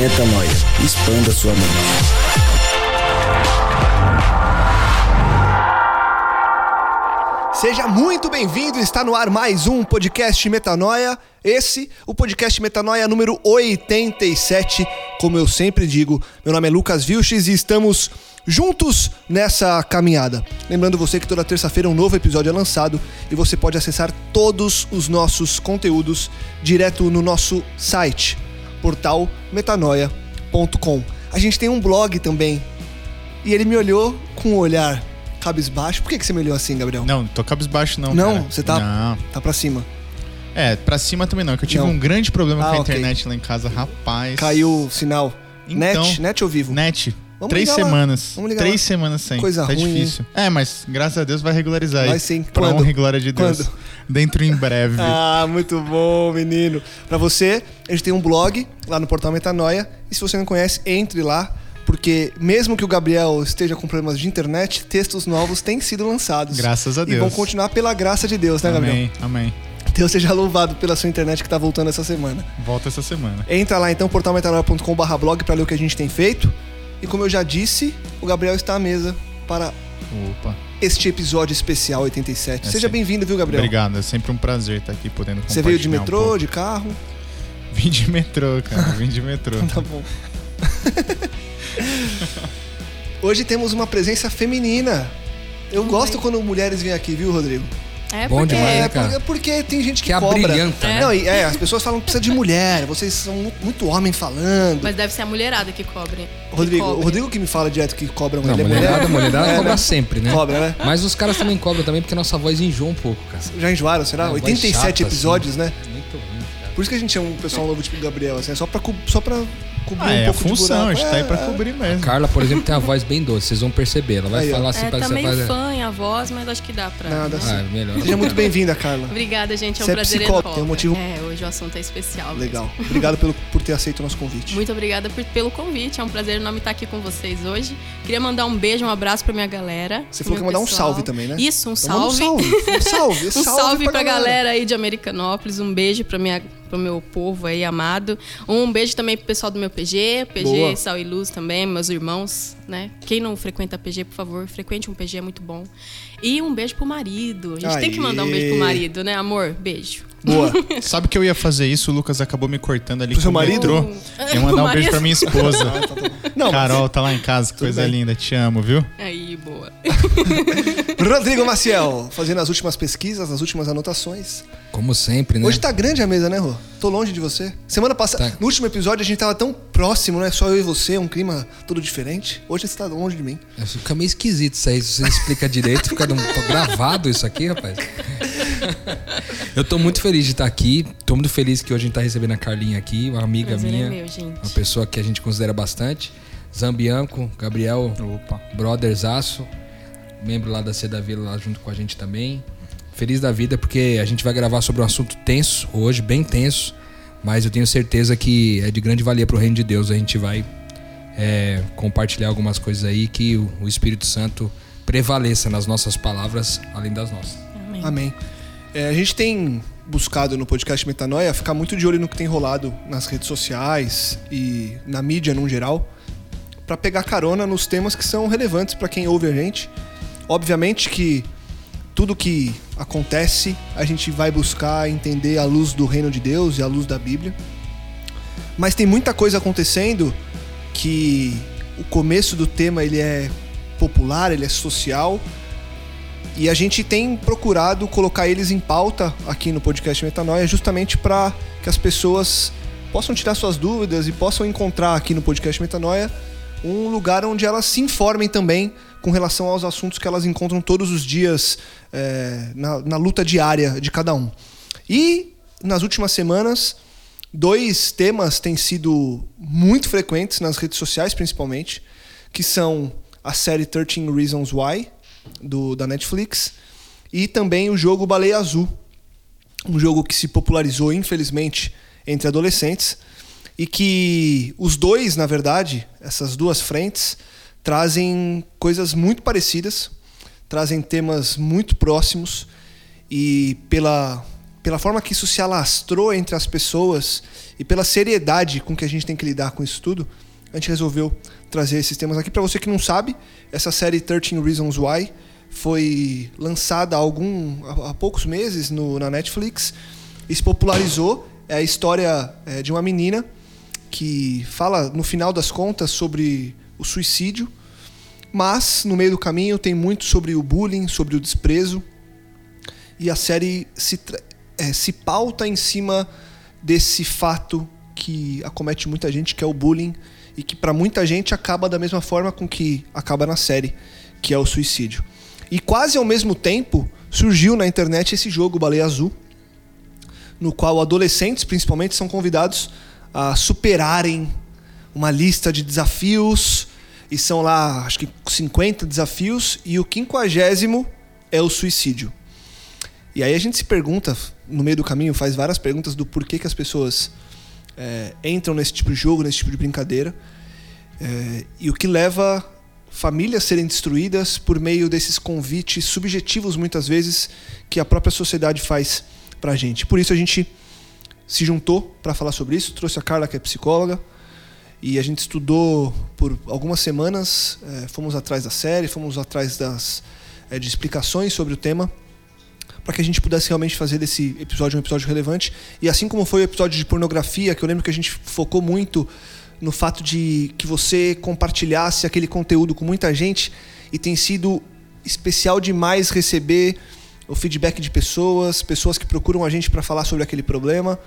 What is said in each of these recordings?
Metanoia. Expanda sua mente. Seja muito bem-vindo, está no ar mais um podcast Metanoia. Esse, o podcast Metanoia número 87. Como eu sempre digo, meu nome é Lucas Vilches e estamos juntos nessa caminhada. Lembrando você que toda terça-feira um novo episódio é lançado e você pode acessar todos os nossos conteúdos direto no nosso site, portal metanoia.com. A gente tem um blog também. E ele me olhou com um olhar cabisbaixo. Por que, que você me olhou assim, Gabriel? Não, tô cabisbaixo não, Não? cara. Você tá- Não. Tá pra cima. É, pra cima também não, que eu tive Não. um grande problema Ah, com a internet lá em casa, rapaz. Caiu o sinal. Então- net? Net ou vivo? Net. Vamos Três semanas. Três lá. semanas sem. Coisa tá ruim, difícil. É, mas graças a Deus vai regularizar Vai aí. sim. Pra Quando? honra e glória de Deus. Quando? Dentro em breve. Ah, muito bom, menino. Pra você, a gente tem um blog lá no portal Metanoia. E se você não conhece, entre lá. Porque mesmo que o Gabriel esteja com problemas de internet, textos novos têm sido lançados. Graças a E Deus. vão continuar pela graça de Deus, né, Gabriel? Amém, amém. Deus seja louvado pela sua internet que tá voltando essa semana. Volta essa semana. Entra lá então, portalmetanoia.com.br blog pra ler o que a gente tem feito. E como eu já disse, o Gabriel está à mesa para Opa. este episódio especial 87. É Seja bem-vindo, viu, Gabriel? Obrigado, é sempre um prazer estar aqui podendo Você veio de um metrô, pouco. de carro? Vim de metrô, cara. Vim de metrô. Tá bom. Hoje temos uma presença feminina. Eu gosto quando mulheres vêm aqui, viu, Rodrigo? É Bom porque demais, É, né, cara? porque, porque tem gente que, Que cobra. abrilhanta, né? Não, e, é, as pessoas falam que precisa de mulher, vocês são mu- muito homem falando. Mas deve ser a mulherada que cobre. que Rodrigo, cobre. o Rodrigo que me fala direto que cobra Não, mulher. mulherada, é mulher. mulherada É, cobra né? sempre, né? Cobra, né? Mas os caras também cobram também porque nossa voz enjoa um pouco, cara. Já enjoaram, será? É, voz 87 chata, episódios, assim. né? Muito ruim, cara. Por isso que a gente chama um pessoal novo tipo Gabriel, assim, é só pra, só pra cobrir Ah, um é a pouco de função, a buraco. gente tá aí É, pra é. cobrir mesmo. Carla, por exemplo, tem a voz bem doce, vocês vão perceber. Ela vai Aí, falar assim É, pra tá você. meio Vai... fã a voz, mas acho que dá pra. Nada, né? assim. Ah, melhor. Seja muito bem-vinda, Carla. Obrigada, gente. É um Você é prazer psicóloga, enorme. tem um motivo- É, hoje o assunto é especial. mesmo. Legal. Obrigado pelo, por ter aceito o nosso convite. Muito obrigada por- pelo convite. É um prazer enorme estar aqui com vocês hoje. Queria mandar um beijo, um abraço pra minha galera. Você falou que ia mandar um salve também, né? Isso, um Então manda salve. Um salve. Um salve. Um salve, pra galera. aí de Americanópolis, um beijo pra minha, pro meu povo aí amado. Um beijo também pro pessoal do meu PG, PG Boa. Sal e Luz também, meus irmãos, né? Quem não frequenta PG, por favor, frequente um PG, é muito bom. E um beijo pro marido. A gente tem que mandar um beijo pro Aê. marido, né, amor? Beijo. Boa. Sabe que eu ia fazer isso, o Lucas acabou me cortando ali Pro seu marido? metrô. Ia mandar um beijo pra minha esposa. Não, Carol, tá lá em casa, que coisa bem. linda, te amo, viu? Aí, boa. Rodrigo Maciel, fazendo as últimas pesquisas, as últimas anotações. Como sempre, né? Hoje tá grande a mesa, né, Rô? Tô longe de você. Semana passada, Tá. no último episódio, a gente tava tão próximo, né? Só eu e você, um clima todo diferente. Hoje você tá longe de mim. Fica meio esquisito isso aí. Se você explica direito, fica gravado isso aqui, rapaz. Eu tô muito feliz de estar aqui. Tô muito feliz que hoje a gente tá recebendo a Carlinha aqui, uma amiga Prazer é minha. meu, gente. Uma pessoa que a gente considera bastante. Zambianco, Gabriel, Opa. brotherzaço, membro lá da C da Vila lá junto com a gente também. Feliz da vida porque a gente vai gravar sobre um assunto tenso hoje, bem tenso, mas eu tenho certeza que é de grande valia pro reino de Deus. A gente vai é, compartilhar algumas coisas aí que o, o Espírito Santo prevaleça nas nossas palavras além das nossas. Amém. Amém. É, a gente tem buscado no podcast Metanoia ficar muito de olho no que tem rolado nas redes sociais e na mídia no geral, para pegar carona nos temas que são relevantes para quem ouve a gente. Obviamente que tudo que acontece a gente vai buscar entender à luz do reino de Deus e à luz da Bíblia. Mas tem muita coisa acontecendo que o começo do tema ele é popular, ele é social. E a gente tem procurado colocar eles em pauta aqui no podcast Metanoia justamente para que as pessoas possam tirar suas dúvidas e possam encontrar aqui no podcast Metanoia um lugar onde elas se informem também com relação aos assuntos que elas encontram todos os dias é, na, na luta diária de cada um. E nas últimas semanas, dois temas têm sido muito frequentes nas redes sociais, principalmente, que são a série 13 Reasons Why, do, da Netflix, e também o jogo Baleia Azul, um jogo que se popularizou, infelizmente, entre adolescentes, e que os dois, na verdade, essas duas frentes, trazem coisas muito parecidas, trazem temas muito próximos, e pela, pela forma que isso se alastrou entre as pessoas e pela seriedade com que a gente tem que lidar com isso tudo, a gente resolveu trazer esses temas aqui. Para você que não sabe, essa série 13 Reasons Why foi lançada há, algum, há poucos meses no, na Netflix e se popularizou. É a história é, de uma menina que fala, no final das contas, sobre o suicídio, mas no meio do caminho tem muito sobre o bullying, sobre o desprezo. E a série se, é, se pauta em cima desse fato que acomete muita gente, que é o bullying, e que para muita gente acaba da mesma forma com que acaba na série, que é o suicídio. E quase ao mesmo tempo surgiu na internet esse jogo Baleia Azul, no qual adolescentes, principalmente, são convidados a superarem uma lista de desafios e são lá, acho que 50 desafios e o quinquagésimo é o suicídio. E aí a gente se pergunta, no meio do caminho, faz várias perguntas do porquê que as pessoas é, entram nesse tipo de jogo, nesse tipo de brincadeira, é, e o que leva famílias serem destruídas por meio desses convites subjetivos, muitas vezes, que a própria sociedade faz pra gente. Por isso a gente se juntou para falar sobre isso, trouxe a Carla, que é psicóloga, e a gente estudou por algumas semanas, é, fomos atrás da série, fomos atrás das, é, de explicações sobre o tema, para que a gente pudesse realmente fazer desse episódio um episódio relevante. E assim como foi o episódio de pornografia, que eu lembro que a gente focou muito no fato de que você compartilhasse aquele conteúdo com muita gente e tem sido especial demais receber o feedback de pessoas, pessoas que procuram a gente para falar sobre aquele problema.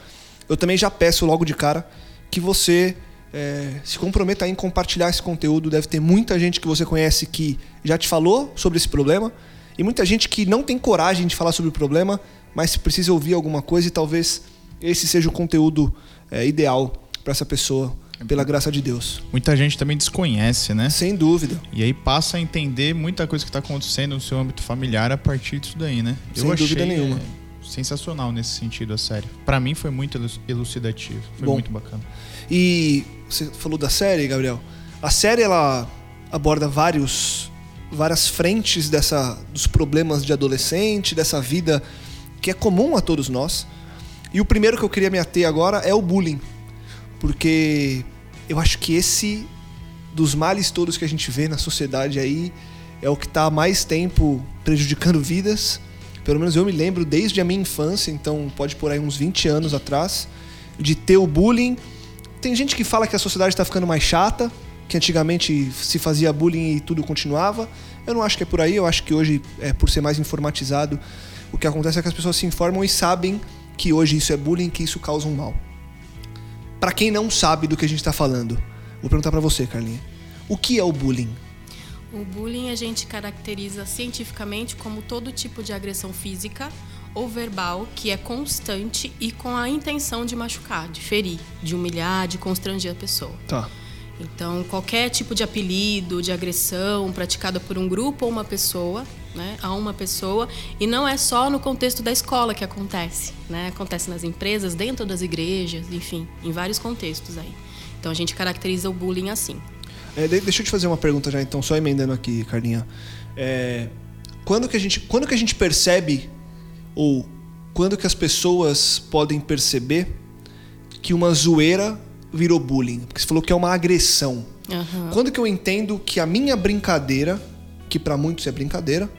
Eu também já peço logo de cara que você é, se comprometa em compartilhar esse conteúdo. Deve ter muita gente que você conhece que já te falou sobre esse problema e muita gente que não tem coragem de falar sobre o problema, mas precisa ouvir alguma coisa e talvez esse seja o conteúdo é, ideal para essa pessoa pela graça de Deus. Muita gente também desconhece, né? Sem dúvida. E aí passa a entender muita coisa que está acontecendo no seu âmbito familiar a partir disso daí, né? Sem Eu dúvida achei, nenhuma. é, sensacional nesse sentido a série. Para mim foi muito elu- elucidativo, foi Bom. muito bacana. E você falou da série, Gabriel. A série ela aborda vários várias frentes dessa dos problemas de adolescente, dessa vida que é comum a todos nós. E o primeiro que eu queria me ater agora é o bullying. Porque eu acho que esse dos males todos que a gente vê na sociedade aí é o que está mais tempo prejudicando vidas. Pelo menos eu me lembro desde a minha infância, então pode por aí uns 20 anos atrás, de ter o bullying. Tem gente que fala que a sociedade está ficando mais chata, que antigamente se fazia bullying e tudo continuava. Eu não acho que é por aí, eu acho que hoje, é, por ser mais informatizado, o que acontece é que as pessoas se informam e sabem que hoje isso é bullying, que isso causa um mal. Para quem não sabe do que a gente está falando, vou perguntar para você, Carlinha. O que é o bullying? O bullying a gente caracteriza cientificamente como todo tipo de agressão física ou verbal que é constante e com a intenção de machucar, de ferir, de humilhar, de constranger a pessoa. Tá. Então, qualquer tipo de apelido, de agressão praticada por um grupo ou uma pessoa, né, a uma pessoa, e não é só no contexto da escola que acontece, né? Acontece nas empresas, dentro das igrejas, enfim, em vários contextos aí. Então, a gente caracteriza o bullying assim. É, de- deixa eu te fazer uma pergunta já, então, só emendando aqui, Carlinha. É, quando, que a gente, quando que a gente percebe, ou quando que as pessoas podem perceber que uma zoeira virou bullying? Porque você falou que é uma agressão. Aham. Quando que eu entendo que a minha brincadeira, que para muitos é brincadeira,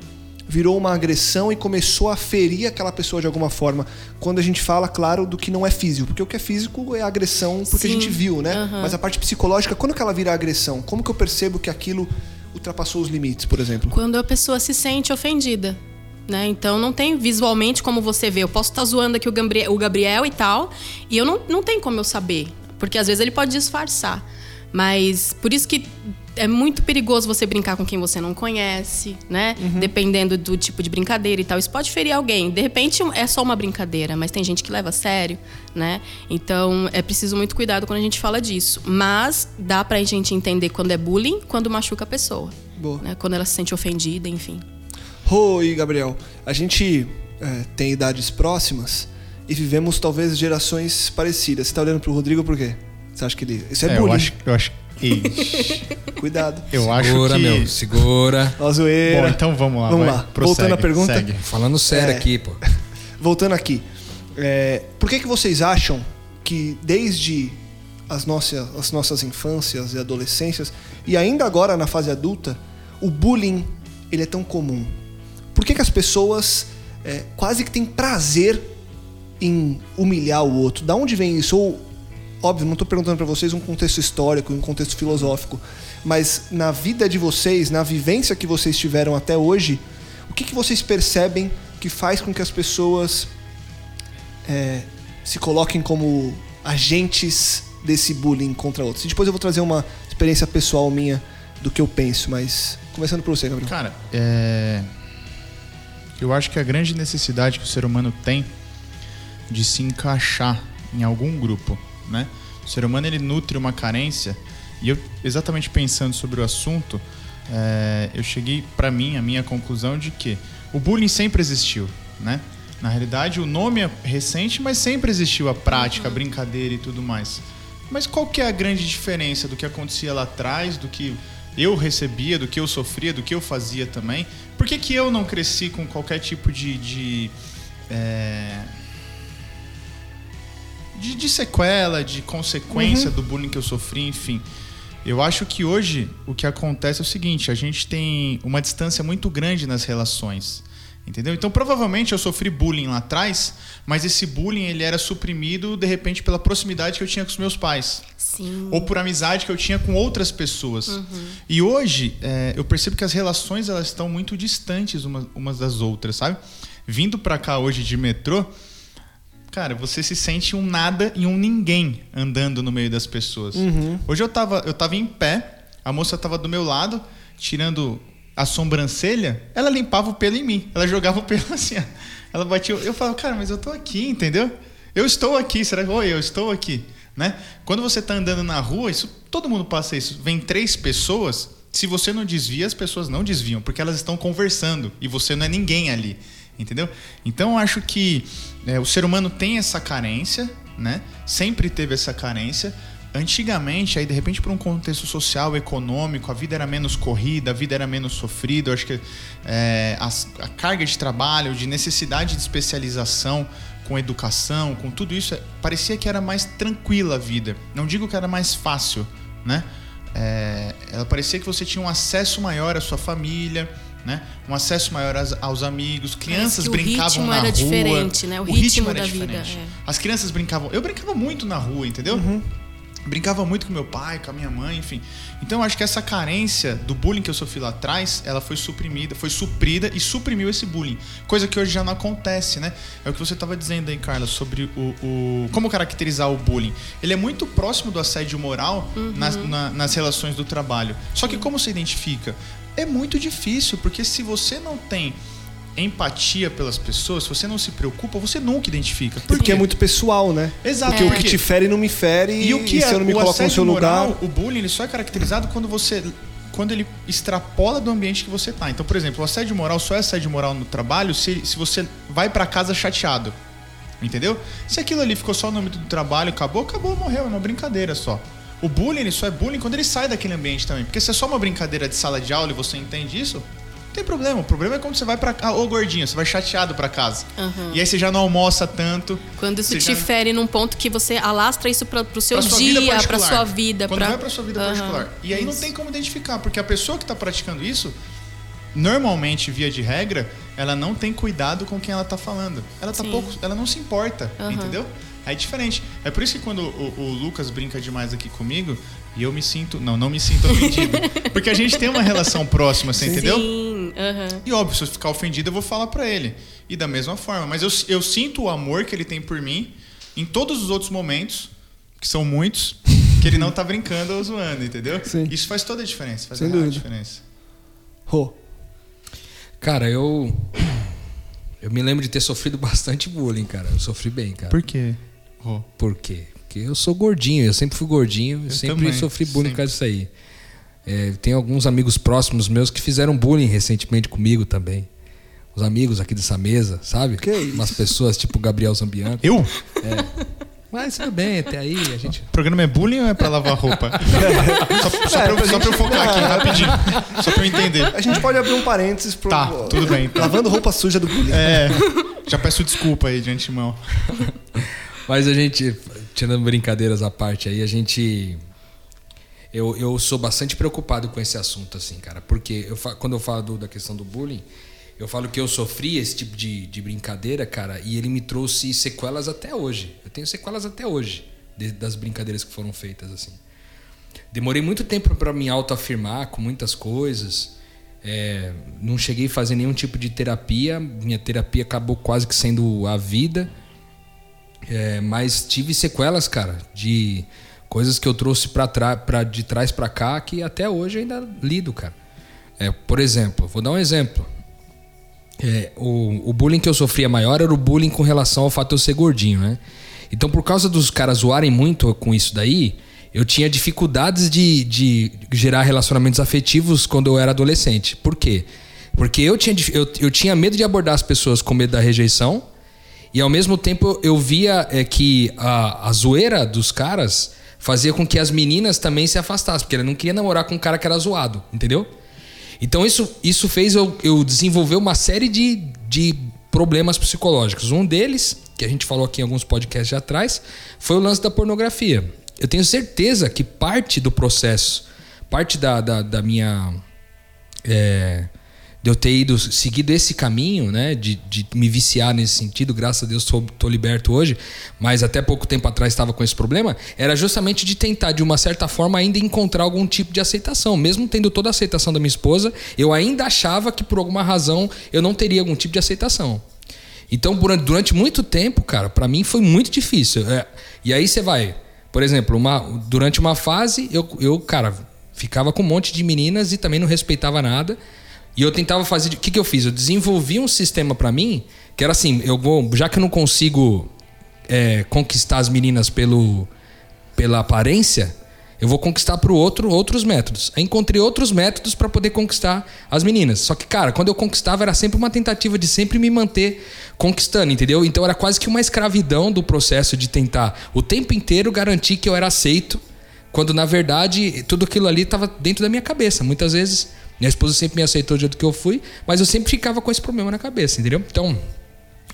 virou uma agressão e começou a ferir aquela pessoa de alguma forma. Quando a gente fala, claro, do que não é físico. Porque o que é físico é agressão porque Sim. a gente viu, né? Aham. Mas a parte psicológica, quando que ela vira agressão? Como que eu percebo que aquilo ultrapassou os limites, por exemplo? Quando a pessoa se sente ofendida. Né? Então não tem visualmente como você vê. Eu posso estar zoando aqui o Gabriel, o Gabriel e tal, e eu não, não tem como eu saber. Porque às vezes ele pode disfarçar. Mas por isso que é muito perigoso você brincar com quem você não conhece, né? Dependendo do tipo de brincadeira e tal. Isso pode ferir alguém. De repente é só uma brincadeira, mas tem gente que leva a sério, né? Então é preciso muito cuidado quando a gente fala disso. Mas dá pra gente entender quando é bullying, quando machuca a pessoa. Boa. né? Quando ela se sente ofendida, enfim. Oi, Gabriel. A gente é, tem idades próximas e vivemos talvez gerações parecidas. Você tá olhando pro Rodrigo por quê? Você acha que ele. Isso é, É, eu bullying. acho, eu acho, Ixi, Cuidado. eu acho segura, que. meu, segura. Ó, zoeira. Bom, então vamos lá. Vamos vai. lá. Prossegue, Voltando à pergunta. segue. Falando sério É. aqui, pô. Voltando aqui. é, por que, que vocês acham que desde as nossas, as nossas infâncias e adolescências, e ainda agora na fase adulta, o bullying ele é tão comum? Por que, que as pessoas é, quase que têm prazer em humilhar o outro? Da onde vem isso? Ou, óbvio, não estou perguntando para vocês um contexto histórico, um contexto filosófico, mas na vida de vocês, na vivência que vocês tiveram até hoje, o que, que vocês percebem que faz com que as pessoas é, se coloquem como agentes desse bullying contra outros? E depois eu vou trazer uma experiência pessoal minha do que eu penso, mas começando por você, Gabriel. Cara, é... eu acho que a grande necessidade que o ser humano tem de se encaixar em algum grupo, né? O ser humano ele nutre uma carência e eu exatamente pensando sobre o assunto, é, eu cheguei para mim a minha conclusão de que o bullying sempre existiu, né? Na realidade, o nome é recente, mas sempre existiu a prática, a brincadeira e tudo mais. Mas qual que é a grande diferença do que acontecia lá atrás, do que eu recebia, do que eu sofria, do que eu fazia também? Por que, que eu não cresci com qualquer tipo de. de, é, de, de sequela, de consequência do bullying que eu sofri, enfim. Eu acho que hoje o que acontece é o seguinte: a gente tem uma distância muito grande nas relações. Entendeu? Então, provavelmente eu sofri bullying lá atrás, mas esse bullying ele era suprimido de repente pela proximidade que eu tinha com os meus pais Sim. ou por amizade que eu tinha com outras pessoas. E hoje é, eu percebo que as relações elas estão muito distantes uma- umas das outras, sabe? Vindo pra cá hoje de metrô, cara, você se sente um nada e um ninguém andando no meio das pessoas. Hoje eu tava, eu tava em pé, a moça tava do meu lado, tirando a sobrancelha, ela limpava o pelo em mim. Ela jogava o pelo assim, ó. Ela batia. Eu falava, cara, mas eu tô aqui, entendeu? Eu estou aqui, será que. Oi, eu estou aqui. Né? Quando você tá andando na rua, isso todo mundo passa isso. Vem três pessoas, se você não desvia, as pessoas não desviam, porque elas estão conversando e você não é ninguém ali. Entendeu? Então acho que é, o ser humano tem essa carência, né? Sempre teve essa carência. Antigamente, aí de repente por um contexto social, econômico, a vida era menos corrida, a vida era menos sofrida. Eu acho que é, as- a carga de trabalho, de necessidade de especialização com educação, com tudo isso, é, parecia que era mais tranquila a vida. Não digo que era mais fácil, né? É, ela parecia que você tinha um acesso maior à sua família, né? Um acesso maior às- aos amigos. Crianças que o brincavam ritmo na era rua. diferente, né? O ritmo da vida, é. As crianças brincavam. Eu brincava muito na rua, entendeu? Brincava muito com meu pai, com a minha mãe, enfim. Então eu acho que essa carência do bullying que eu sofri lá atrás, ela foi suprimida, foi suprida e suprimiu esse bullying. Coisa que hoje já não acontece, né? É o que você estava dizendo aí, Carla, sobre o, o- como caracterizar o bullying. Ele é muito próximo do assédio moral nas, na- nas relações do trabalho. Só que como se identifica? É muito difícil, porque se você não tem empatia pelas pessoas, se você não se preocupa, você nunca identifica. Por Porque quê? é muito pessoal, né? Exato. Porque o que te fere não me fere e o que se é eu não me coloco no seu moral, lugar. o bullying, ele só é caracterizado quando você quando ele extrapola do ambiente que você tá. Então, por exemplo, o assédio moral só é assédio moral no trabalho se, se você vai pra casa chateado. Entendeu? Se aquilo ali ficou só no âmbito do trabalho, acabou, acabou, morreu, é uma brincadeira só. O bullying, só é bullying quando ele sai daquele ambiente também. Porque se é só uma brincadeira de sala de aula e você entende isso, não tem problema. O problema é quando você vai pra casa. Ô, gordinho, você vai chateado pra casa. E aí você já não almoça tanto. Quando isso te já- fere num ponto que você alastra isso pra, pro seu pra dia, pra sua vida. Quando pra... vai pra sua vida Aham, particular. E aí não isso. tem como identificar, porque a pessoa que tá praticando isso, normalmente, via de regra, ela não tem cuidado com quem ela tá falando. Ela tá Sim. pouco, ela não se importa, Aham. entendeu? É diferente. É por isso que quando o, o Lucas brinca demais aqui comigo, e eu me sinto, não, não me sinto ofendido, porque a gente tem uma relação próxima, você entendeu? Sim, aham. E óbvio, se eu ficar ofendido, eu vou falar pra ele. E da mesma forma. Mas eu, eu sinto o amor que ele tem por mim em todos os outros momentos, que são muitos, que ele não tá brincando ou zoando, entendeu? Sim. Isso faz toda a diferença. Faz Sem a diferença. Rô. Cara, eu. Eu me lembro de ter sofrido bastante bullying, cara. Eu sofri bem, cara. Por quê? Por quê? Porque eu sou gordinho, eu sempre fui gordinho, eu sempre também, sofri bullying por causa disso aí. É, tem alguns amigos próximos meus que fizeram bullying recentemente comigo também. Os amigos aqui dessa mesa, sabe? Que isso? Umas pessoas tipo Gabriel Zambianco. Eu? Mas tudo bem, até aí a gente. O programa é bullying ou é pra lavar roupa? só, só, É, pra, só pra eu focar aqui rapidinho. Só pra eu entender. A gente pode abrir um parênteses pro. Tá, tudo bem, então. Lavando roupa suja do bullying. É, já peço desculpa aí de antemão. Mas a gente, tirando brincadeiras à parte aí, a gente. Eu, eu sou bastante preocupado com esse assunto, assim, cara. Porque eu, quando eu falo do- da questão do bullying, eu falo que eu sofri esse tipo de, de brincadeira, cara, e ele me trouxe sequelas até hoje. Eu tenho sequelas até hoje de- das brincadeiras que foram feitas, assim. Demorei muito tempo para me autoafirmar com muitas coisas. É, não cheguei a fazer nenhum tipo de terapia. Minha terapia acabou quase que sendo a vida. É, mas tive sequelas, cara, de coisas que eu trouxe pra pra, de trás pra cá que até hoje ainda lido, cara. É, por exemplo, vou dar um exemplo. É, o, o bullying que eu sofria maior era o bullying com relação ao fato de eu ser gordinho, né? Então, por causa dos caras zoarem muito com isso daí, eu tinha dificuldades de, de gerar relacionamentos afetivos quando eu era adolescente. Por quê? Porque eu tinha, eu, eu tinha medo de abordar as pessoas com medo da rejeição, e ao mesmo tempo eu via é, que a, a zoeira dos caras fazia com que as meninas também se afastassem, porque ela não queria namorar com um cara que era zoado, entendeu? Então isso, isso fez eu, eu desenvolver uma série de, de problemas psicológicos. Um deles, que a gente falou aqui em alguns podcasts já atrás, foi o lance da pornografia. Eu tenho certeza que parte do processo, parte da, da, da minha. é, de eu ter ido seguido esse caminho, né, de, de me viciar nesse sentido, graças a Deus tô, tô liberto hoje, mas até pouco tempo atrás estava com esse problema, era justamente de tentar de uma certa forma ainda encontrar algum tipo de aceitação, mesmo tendo toda a aceitação da minha esposa, eu ainda achava que por alguma razão eu não teria algum tipo de aceitação. Então, durante, muito tempo, cara, pra mim foi muito difícil. É, e aí você vai, por exemplo, uma, durante uma fase, eu, eu, cara, ficava com um monte de meninas e também não respeitava nada. E eu tentava fazer. O que, que eu fiz? Eu desenvolvi um sistema pra mim que era assim: eu vou, já que eu não consigo é, conquistar as meninas pelo, pela aparência, eu vou conquistar pro outro outros métodos. Aí encontrei outros métodos para poder conquistar as meninas. Só que, cara, quando eu conquistava era sempre uma tentativa de sempre me manter conquistando, entendeu? Então era quase que uma escravidão do processo de tentar o tempo inteiro garantir que eu era aceito, quando na verdade tudo aquilo ali estava dentro da minha cabeça. Muitas vezes minha esposa sempre me aceitou do jeito que eu fui, mas eu sempre ficava com esse problema na cabeça, entendeu? Então,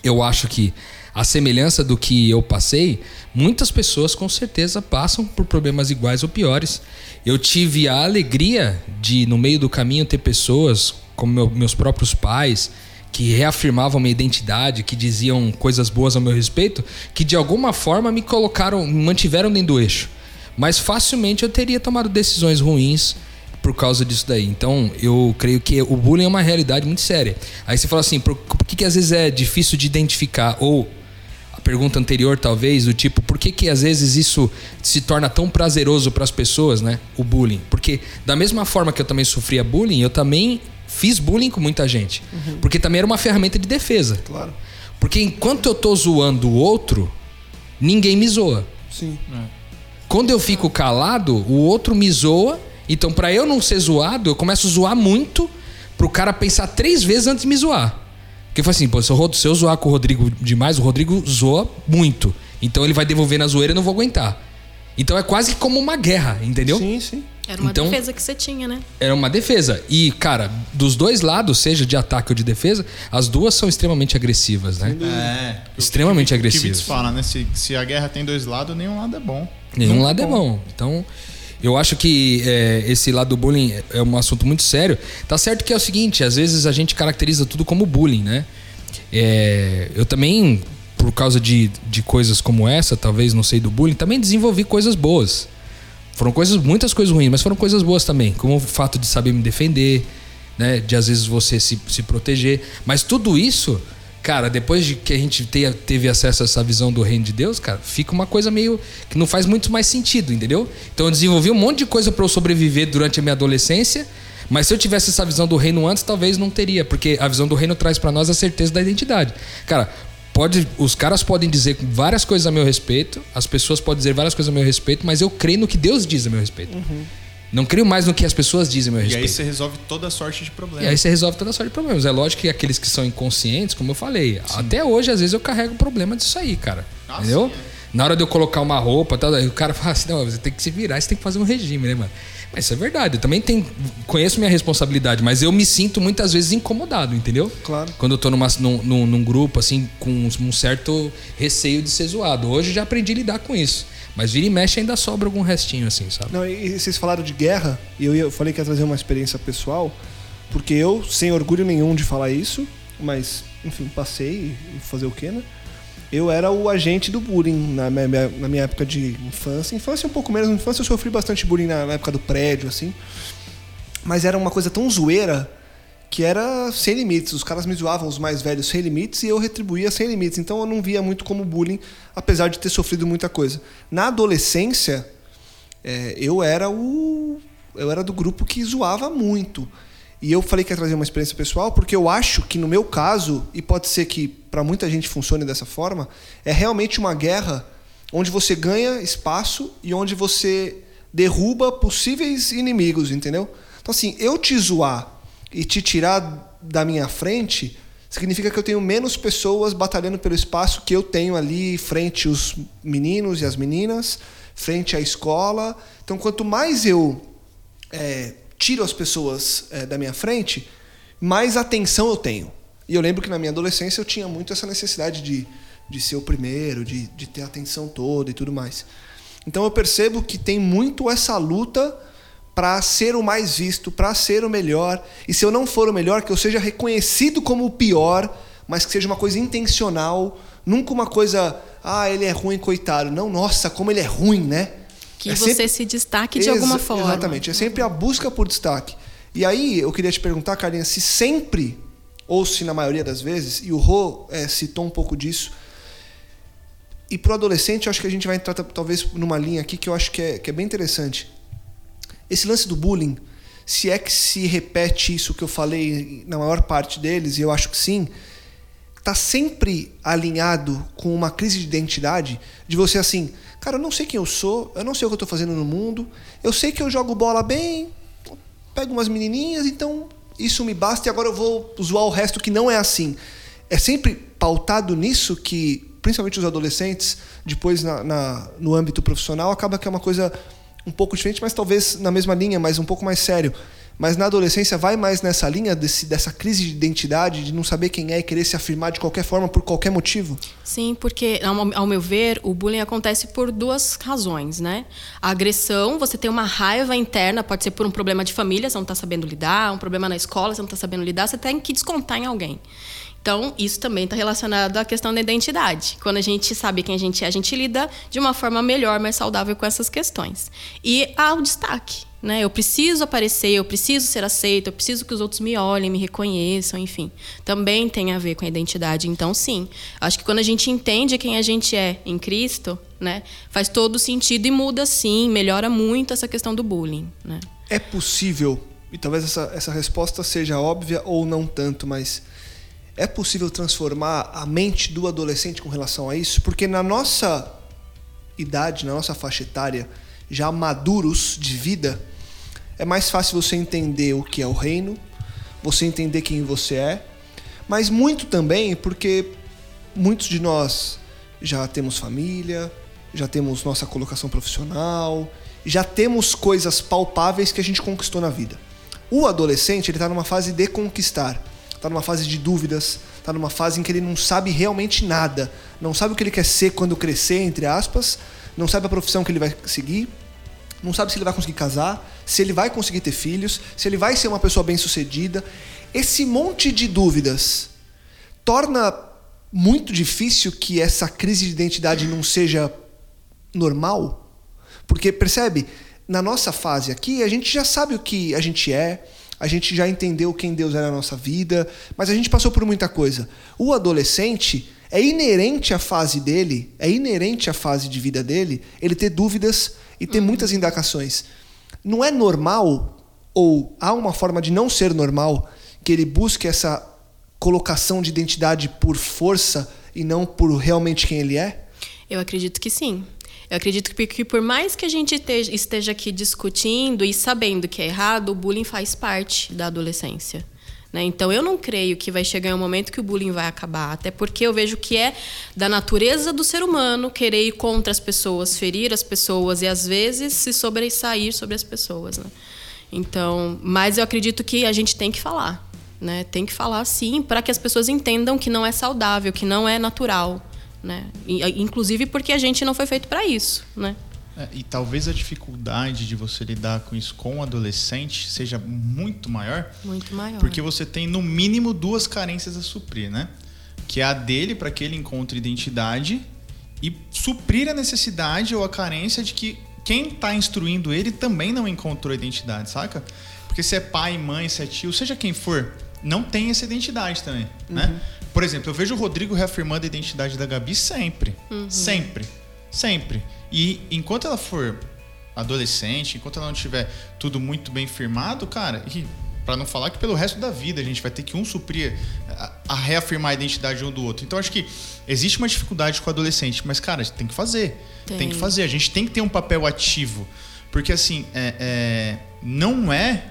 eu acho que a semelhança do que eu passei, muitas pessoas com certeza passam por problemas iguais ou piores. Eu tive a alegria de, no meio do caminho, ter pessoas, como meu- meus próprios pais, que reafirmavam minha identidade, que diziam coisas boas ao meu respeito, que de alguma forma me colocaram, me mantiveram dentro do eixo. Mas facilmente eu teria tomado decisões ruins por causa disso daí. Então, eu creio que o bullying é uma realidade muito séria. Aí você fala assim, por, por que, que às vezes é difícil de identificar? Ou a pergunta anterior, talvez, do tipo, por que, que às vezes isso se torna tão prazeroso para as pessoas, né? O bullying. Porque da mesma forma que eu também sofria bullying, eu também fiz bullying com muita gente. Porque também era uma ferramenta de defesa. Claro. Porque enquanto eu tô zoando o outro, ninguém me zoa. Sim. Quando eu fico calado, o outro me zoa. Então, pra eu não ser zoado, eu começo a zoar muito pro cara pensar três vezes antes de me zoar. Porque foi assim, pô, se eu, se eu zoar com o Rodrigo demais, o Rodrigo zoa muito. Então ele vai devolver na zoeira e eu não vou aguentar. Então é quase como uma guerra, entendeu? Sim, sim. Era uma Então- defesa que você tinha, né? Era uma defesa. E, cara, dos dois lados, seja de ataque ou de defesa, as duas são extremamente agressivas, né? É. Extremamente O que o agressivos. Vitz fala, né? Se, se a guerra tem dois lados, nenhum lado é bom. Nenhum Nunca lado é bom. Então, Eu acho que é, esse lado do bullying é um assunto muito sério. Tá certo que é o seguinte, às vezes a gente caracteriza tudo como bullying, né? É, eu também, por causa de, de coisas como essa, talvez não sei do bullying, também desenvolvi coisas boas. Foram coisas, muitas coisas ruins, mas foram coisas boas também, como o fato de saber me defender, né? De às vezes você se, se proteger. Mas tudo isso Cara, depois de que a gente tenha, teve acesso a essa visão do reino de Deus, cara, fica uma coisa meio que não faz muito mais sentido, entendeu? Então eu desenvolvi um monte de coisa para eu sobreviver durante a minha adolescência, mas se eu tivesse essa visão do reino antes, talvez não teria, porque a visão do reino traz para nós a certeza da identidade. Cara, pode, os caras podem dizer várias coisas a meu respeito, as pessoas podem dizer várias coisas a meu respeito, mas eu creio no que Deus diz a meu respeito. Uhum. Não creio mais no que as pessoas dizem a meu respeito. E aí você resolve toda a sorte de problemas. E aí você resolve toda a sorte de problemas. É lógico que aqueles que são inconscientes, como eu falei, sim. até hoje, às vezes, eu carrego problema disso aí, cara. Ah, entendeu? Sim, é. Na hora de eu colocar uma roupa, tal, o cara fala assim: não, você tem que se virar, você tem que fazer um regime, né, mano? Mas isso é verdade. Eu também tenho, conheço minha responsabilidade, mas eu me sinto muitas vezes incomodado, entendeu? Claro. Quando eu tô numa, num, num, num grupo, assim, com um certo receio de ser zoado. Hoje eu já aprendi a lidar com isso. Mas vira e mexe ainda sobra algum restinho, assim, sabe? Não, e vocês falaram de guerra, e eu, eu falei que ia trazer uma experiência pessoal, porque eu, sem orgulho nenhum de falar isso, mas, enfim, passei e fazer o quê, né? Eu era o agente do bullying na minha, na minha época de infância. Infância um pouco menos, na infância eu sofri bastante bullying na, na época do prédio, assim. Mas era uma coisa tão zoeira que era sem limites. Os caras me zoavam, os mais velhos, sem limites, e eu retribuía sem limites. Então eu não via muito como bullying, apesar de ter sofrido muita coisa. Na adolescência, é, eu era o. Eu era do grupo que zoava muito. E eu falei que ia trazer uma experiência pessoal, porque eu acho que no meu caso, e pode ser que para muita gente funcione dessa forma, é realmente uma guerra onde você ganha espaço e onde você derruba possíveis inimigos, entendeu? Então, assim, eu te zoar e te tirar da minha frente, significa que eu tenho menos pessoas batalhando pelo espaço que eu tenho ali frente os meninos e as meninas, frente à escola. Então, quanto mais eu é, tiro as pessoas é, da minha frente, mais atenção eu tenho. E eu lembro que na minha adolescência eu tinha muito essa necessidade de, de ser o primeiro, de, de ter a atenção toda e tudo mais. Então eu percebo que tem muito essa luta para ser o mais visto, para ser o melhor. E se eu não for o melhor, que eu seja reconhecido como o pior, mas que seja uma coisa intencional, nunca uma coisa, ah, ele é ruim, coitado. Não, nossa, como ele é ruim, né? Que é você sempre... se destaque de alguma forma. Exatamente, é sempre a busca por destaque. E aí eu queria te perguntar, Carlinha, se sempre, ou se na maioria das vezes, e o Rô é, citou um pouco disso, e para o adolescente, eu acho que a gente vai entrar talvez numa linha aqui que eu acho que é, que é bem interessante. Esse lance do bullying, se é que se repete isso que eu falei na maior parte deles, e eu acho que sim, está sempre alinhado com uma crise de identidade, de você assim, cara, eu não sei quem eu sou, eu não sei o que eu estou fazendo no mundo, eu sei que eu jogo bola bem, pego umas menininhas, então isso me basta e agora eu vou zoar o resto que não é assim. É sempre pautado nisso que, principalmente os adolescentes, depois na, na no âmbito profissional, acaba que é uma coisa um pouco diferente, mas talvez na mesma linha, mas um pouco mais sério. Mas na adolescência vai mais nessa linha desse, dessa crise de identidade, de não saber quem é e querer se afirmar de qualquer forma, por qualquer motivo? Sim, porque, ao meu ver, o bullying acontece por duas razões, né? A agressão, você tem uma raiva interna, pode ser por um problema de família, você não está sabendo lidar, um problema na escola, você não está sabendo lidar, você tem que descontar em alguém. Então, isso também está relacionado à questão da identidade. Quando a gente sabe quem a gente é, a gente lida de uma forma melhor, mais saudável com essas questões. E há o destaque. Né? Eu preciso aparecer, eu preciso ser aceito, eu preciso que os outros me olhem, me reconheçam, enfim. Também tem a ver com a identidade. Então, sim, acho que quando a gente entende quem a gente é em Cristo, né, faz todo sentido e muda, sim, melhora muito essa questão do bullying. Né? É possível, e talvez essa, essa resposta seja óbvia ou não tanto, mas é possível transformar a mente do adolescente com relação a isso? Porque na nossa idade, na nossa faixa etária, já maduros de vida, é mais fácil você entender o que é o reino, você entender quem você é, mas muito também porque muitos de nós já temos família, já temos nossa colocação profissional, já temos coisas palpáveis que a gente conquistou na vida. O adolescente ele está numa fase de conquistar está numa fase de dúvidas, está numa fase em que ele não sabe realmente nada, não sabe o que ele quer ser quando crescer, entre aspas, não sabe a profissão que ele vai seguir, não sabe se ele vai conseguir casar, se ele vai conseguir ter filhos, se ele vai ser uma pessoa bem-sucedida. Esse monte de dúvidas torna muito difícil que essa crise de identidade não seja normal. Porque, percebe, na nossa fase aqui, a gente já sabe o que a gente é, a gente já entendeu quem Deus é na nossa vida, mas a gente passou por muita coisa. O adolescente é inerente à fase dele, é inerente à fase de vida dele, ele ter dúvidas e ter muitas indagações. Não é normal, ou há uma forma de não ser normal, que ele busque essa colocação de identidade por força e não por realmente quem ele é? Eu acredito que sim. Eu acredito que, que por mais que a gente esteja, esteja aqui discutindo e sabendo que é errado, o bullying faz parte da adolescência. Né? Então eu não creio que vai chegar um momento que o bullying vai acabar, até porque eu vejo que é da natureza do ser humano querer ir contra as pessoas, ferir as pessoas e às vezes se sobressair sobre as pessoas. Né? Então, mas eu acredito que a gente tem que falar. Né? Tem que falar sim, para que as pessoas entendam que não é saudável, que não é natural, né? Inclusive porque a gente não foi feito para isso, né? É, e talvez a dificuldade de você lidar com isso com o adolescente seja muito maior. Muito maior. Porque você tem no mínimo duas carências a suprir, né? Que é a dele para que ele encontre identidade e suprir a necessidade ou a carência de que quem está instruindo ele também não encontrou identidade, saca? Porque se é pai, mãe, se é tio, seja quem for, não tem essa identidade também, né? uhum. né? Por exemplo, eu vejo o Rodrigo reafirmando a identidade da Gabi sempre. Uhum. Sempre. Sempre. E enquanto ela for adolescente, enquanto ela não tiver tudo muito bem firmado, cara, e para não falar que pelo resto da vida a gente vai ter que um suprir a, a reafirmar a identidade um do outro. Então acho que existe uma dificuldade com o adolescente, mas cara, a gente tem que fazer. Tem. tem que fazer. A gente tem que ter um papel ativo. Porque assim, é, é, não é.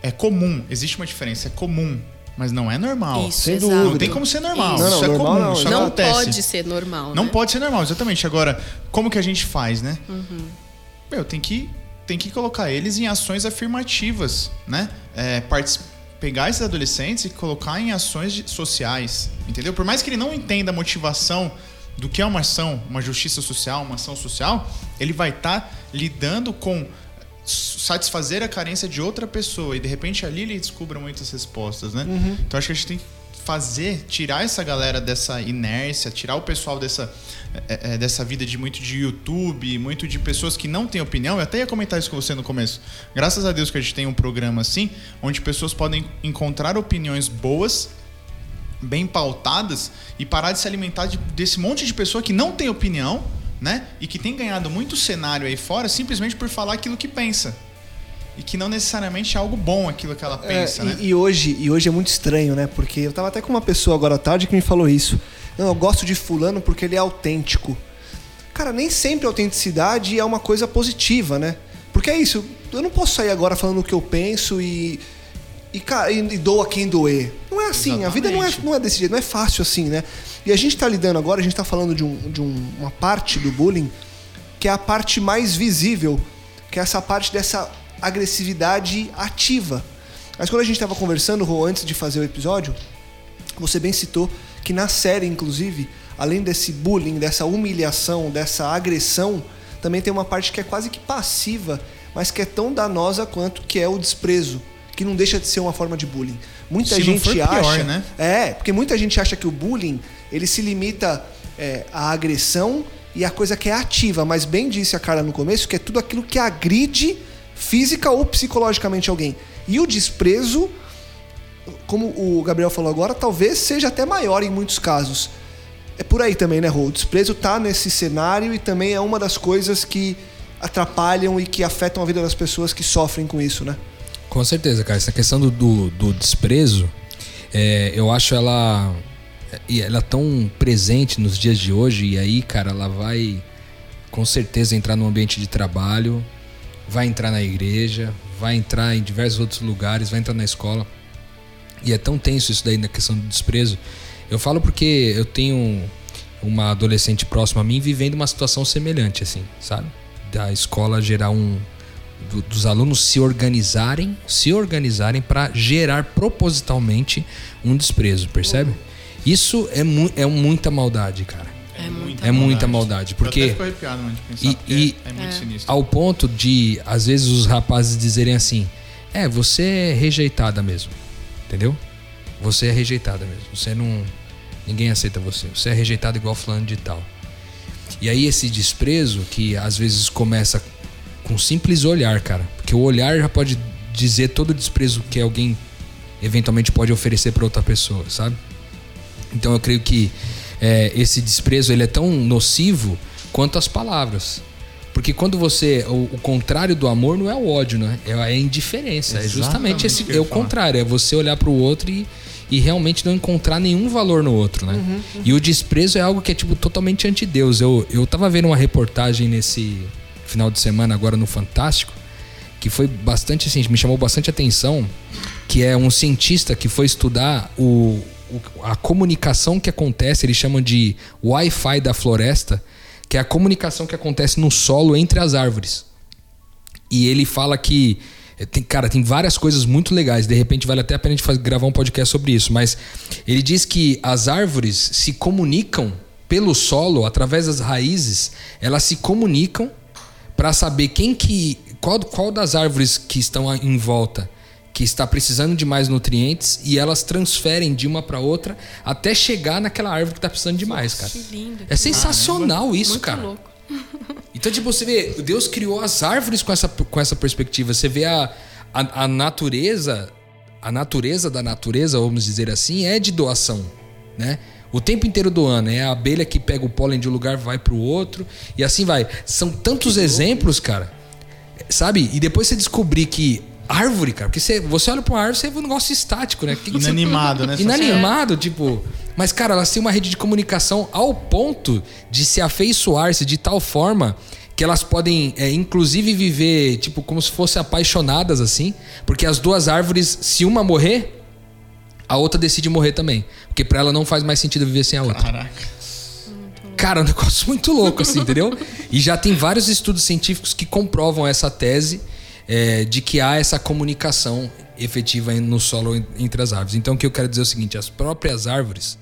É comum, existe uma diferença, é comum mas não é normal. Isso, Sem dúvida. Não tem como ser normal. Isso, não, não, é comum, não, isso não acontece. pode ser normal. Não né? pode ser normal, exatamente. Agora, como que a gente faz, né? Uhum. Meu, tem que, tem que colocar eles em ações afirmativas, né? É, pegar esses adolescentes e colocar em ações sociais, entendeu? Por mais que ele não entenda a motivação do que é uma ação, uma justiça social, uma ação social, ele vai estar tá lidando com satisfazer a carência de outra pessoa e de repente ali ele descubra muitas respostas, né? Uhum. Então acho que a gente tem que fazer, tirar essa galera dessa inércia, tirar o pessoal dessa, é, é, dessa vida de muito de YouTube, muito de pessoas que não têm opinião. Eu até ia comentar isso com você no começo. Graças a Deus que a gente tem um programa assim, onde pessoas podem encontrar opiniões boas, bem pautadas e parar de se alimentar de, desse monte de pessoa que não tem opinião né? E que tem ganhado muito cenário aí fora simplesmente por falar aquilo que pensa. E que não necessariamente é algo bom aquilo que ela é, pensa, é, né? e, e, hoje, e hoje é muito estranho, né? Porque eu tava até com uma pessoa agora à tarde que me falou isso. Não, eu gosto de fulano porque ele é autêntico. Cara, nem sempre a autenticidade é uma coisa positiva, né? Porque é isso, eu não posso sair agora falando o que eu penso e e, cara, e, e doa quem doer. Não é assim, Exatamente. a vida não é, não é desse jeito, não é fácil assim, né? E a gente está lidando agora, a gente está falando de, um, de um, uma parte do bullying que é a parte mais visível, que é essa parte dessa agressividade ativa. Mas quando a gente estava conversando, Rô, antes de fazer o episódio, você bem citou que na série, inclusive, além desse bullying, dessa humilhação, dessa agressão, também tem uma parte que é quase que passiva, mas que é tão danosa quanto que é o desprezo que não deixa de ser uma forma de bullying. Muita se gente pior, acha, né? É, porque muita gente acha que o bullying ele se limita é, à agressão e a coisa que é ativa, mas bem disse a Carla no começo que é tudo aquilo que agride física ou psicologicamente alguém. E o desprezo, como o Gabriel falou agora, talvez seja até maior em muitos casos. É por aí também, né, Rô? O desprezo tá nesse cenário e também é uma das coisas que atrapalham e que afetam a vida das pessoas que sofrem com isso, né? Com certeza, cara. Essa questão do, do, do desprezo, é, eu acho ela, ela tão presente nos dias de hoje. E aí, cara, ela vai com certeza entrar no ambiente de trabalho, vai entrar na igreja, vai entrar em diversos outros lugares, vai entrar na escola. E é tão tenso isso daí na questão do desprezo. Eu falo porque eu tenho uma adolescente próxima a mim vivendo uma situação semelhante, assim, sabe? Da escola gerar um, do, dos alunos se organizarem, se organizarem para gerar propositalmente um desprezo, percebe? Isso é, mu é muita maldade, cara. É muita É muita maldade. Eu até Porque fico arrepiado, mano, de pensar, E- porque e- é muito sinistro. ao ponto de, às vezes, os rapazes dizerem assim: É, você é rejeitada mesmo. Entendeu? Você é rejeitada mesmo. Você não. Ninguém aceita você. Você é rejeitada igual fulano de tal. E aí esse desprezo que às vezes começa com um simples olhar, cara. Porque o olhar já pode dizer todo o desprezo que alguém eventualmente pode oferecer para outra pessoa, sabe? Então eu creio que é, esse desprezo ele é tão nocivo quanto as palavras. Porque quando você. O, o contrário do amor não é o ódio, né? É a indiferença. É justamente Exatamente esse. o que eu ia É o contrário. É você olhar pro outro e, e realmente não encontrar nenhum valor no outro, né? E o desprezo é algo que é, tipo, totalmente anti-Deus. Eu, eu tava vendo uma reportagem nesse final de semana, agora no Fantástico, que foi bastante assim, me chamou bastante atenção, que é um cientista que foi estudar o, o- a comunicação que acontece, eles chamam de Wi-Fi da floresta, que é a comunicação que acontece no solo entre as árvores. E ele fala que eh, tem, cara, tem várias coisas muito legais. De repente vale até a pena a gente faz- gravar um podcast sobre isso. Mas ele diz que as árvores se comunicam pelo solo, através das raízes, elas se comunicam para saber quem que. Qual, qual das árvores que estão em volta que está precisando de mais nutrientes e elas transferem de uma para outra até chegar naquela árvore que está precisando de mais, cara. Que lindo. É sensacional isso, Muito cara. louco. Então, tipo, você vê, Deus criou as árvores com essa, com essa perspectiva. Você vê a, a, a natureza, a natureza da natureza, vamos dizer assim, é de doação, né? O tempo inteiro do ano. É a abelha que pega o pólen de um lugar, vai pro outro, e assim vai. São tantos exemplos, cara. Sabe? E depois você descobrir que árvore, cara, porque você, você olha pra uma árvore, você vê um negócio estático, né? Que que você- Inanimado, né? Inanimado, tipo. Mas, cara, elas têm uma rede de comunicação ao ponto de se afeiçoar-se de tal forma que elas podem, é, inclusive, viver, tipo, como se fossem apaixonadas, assim. Porque as duas árvores, se uma morrer, a outra decide morrer também. Porque pra ela não faz mais sentido viver sem a outra. Caraca. Cara, é um negócio muito louco, assim, entendeu? E já tem vários estudos científicos que comprovam essa tese é, de que há essa comunicação efetiva no solo en- entre as árvores. Então, o que eu quero dizer é o seguinte: as próprias árvores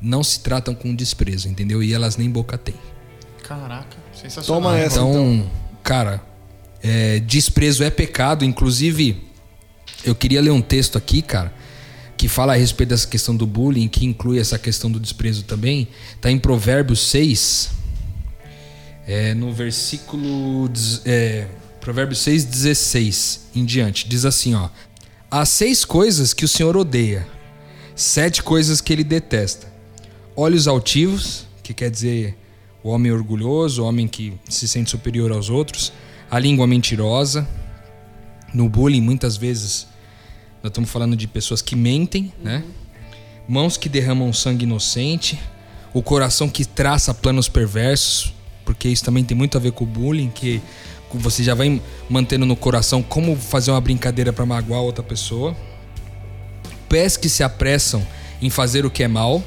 não se tratam com desprezo, entendeu? E elas nem boca têm. Caraca. Sensacional. Toma essa. Então, cara, é, desprezo é pecado. Inclusive, eu queria ler um texto aqui, cara, que fala a respeito dessa questão do bullying, que inclui essa questão do desprezo também. Tá em Provérbios 6, é, no versículo. É, Provérbios 6, 16 em diante. Diz assim, ó. Há seis coisas que o Senhor odeia, sete coisas que ele detesta: olhos altivos, que quer dizer o homem orgulhoso, o homem que se sente superior aos outros, a língua mentirosa. No bullying, muitas vezes, nós estamos falando de pessoas que mentem, né? Mãos que derramam sangue inocente, o coração que traça planos perversos, porque isso também tem muito a ver com o bullying, que você já vai mantendo no coração como fazer uma brincadeira para magoar outra pessoa. Pés que se apressam em fazer o que é mal,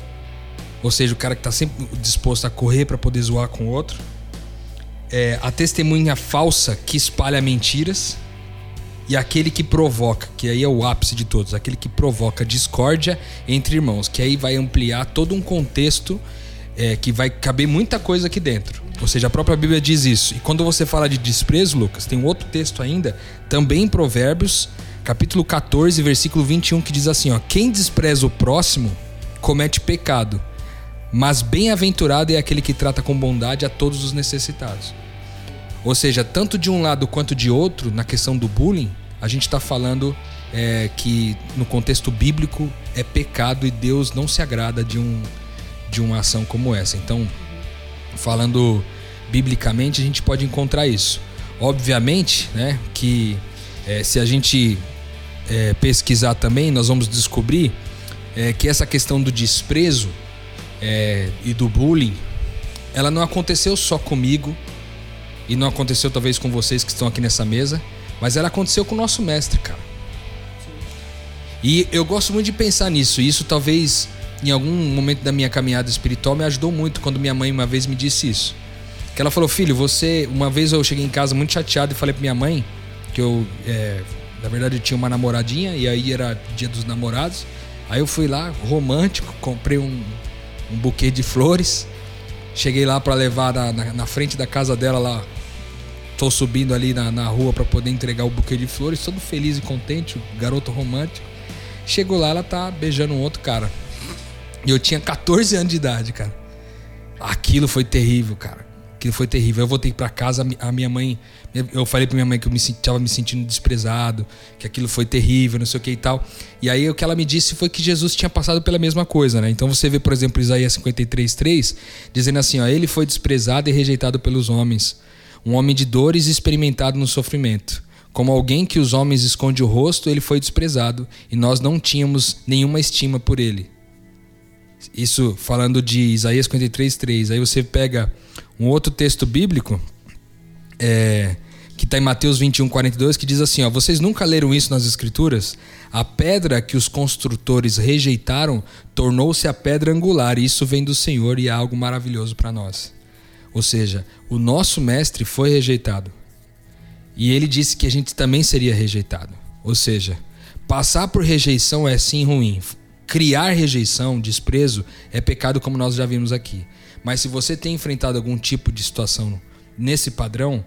ou seja, o cara que está sempre disposto a correr para poder zoar com o outro. É, a testemunha falsa que espalha mentiras. E aquele que provoca, que aí é o ápice de todos, aquele que provoca discórdia entre irmãos, que aí vai ampliar todo um contexto é, que vai caber muita coisa aqui dentro. Ou seja, a própria Bíblia diz isso. E quando você fala de desprezo, Lucas, tem um outro texto ainda, também em Provérbios, capítulo 14, versículo 21, que diz assim: ó, Quem despreza o próximo comete pecado, mas bem-aventurado é aquele que trata com bondade a todos os necessitados. Ou seja, tanto de um lado quanto de outro, na questão do bullying, a gente está falando é, que no contexto bíblico é pecado e Deus não se agrada de, um, de uma ação como essa. Então, falando biblicamente, a gente pode encontrar isso. Obviamente, né, que é, se a gente é, pesquisar também, nós vamos descobrir é, que essa questão do desprezo e do bullying, ela não aconteceu só comigo e não aconteceu talvez com vocês que estão aqui nessa mesa, mas ela aconteceu com o nosso mestre, cara. E eu gosto muito de pensar nisso. E isso talvez em algum momento da minha caminhada espiritual me ajudou muito quando minha mãe uma vez me disse isso. Que ela falou, filho, você. Uma vez eu cheguei em casa muito chateado e falei pra minha mãe que eu, é, na verdade, eu tinha uma namoradinha e aí era dia dos namorados. Aí eu fui lá, romântico, comprei um, um buquê de flores Cheguei lá para levar na, na, na, frente da casa dela lá. Tô subindo ali na, na rua para poder entregar o buquê de flores, todo feliz e contente, garoto romântico. Chegou lá, ela tá beijando um outro cara. E eu tinha 14 anos de idade, cara. Aquilo foi terrível, cara. Aquilo foi terrível. Eu voltei para casa, a minha mãe. Eu falei pra minha mãe que eu me tava me sentindo desprezado, que aquilo foi terrível, não sei o que e tal. E aí o que ela me disse foi que Jesus tinha passado pela mesma coisa, né? Então você vê, por exemplo, Isaías 53:3, dizendo assim, ó, ele foi desprezado e rejeitado pelos homens, um homem de dores experimentado no sofrimento. Como alguém que os homens esconde o rosto, ele foi desprezado e nós não tínhamos nenhuma estima por ele. Isso falando de Isaías 53:3. Aí você pega um outro texto bíblico, é, que está em Mateus 21, 42, que diz assim: ó, Vocês nunca leram isso nas Escrituras? A pedra que os construtores rejeitaram tornou-se a pedra angular, e isso vem do Senhor e é algo maravilhoso para nós. Ou seja, o nosso mestre foi rejeitado. E ele disse que a gente também seria rejeitado. Ou seja, passar por rejeição é sim ruim. Criar rejeição, desprezo, é pecado, como nós já vimos aqui. Mas se você tem enfrentado algum tipo de situação nesse padrão,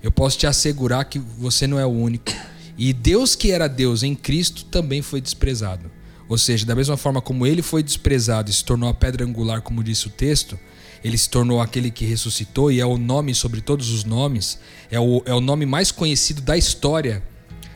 eu posso te assegurar que você não é o único. E Deus que era Deus em Cristo também foi desprezado. Ou seja, da mesma forma como ele foi desprezado e se tornou a pedra angular, como disse o texto, ele se tornou aquele que ressuscitou e é o nome sobre todos os nomes, é o, é o nome mais conhecido da história.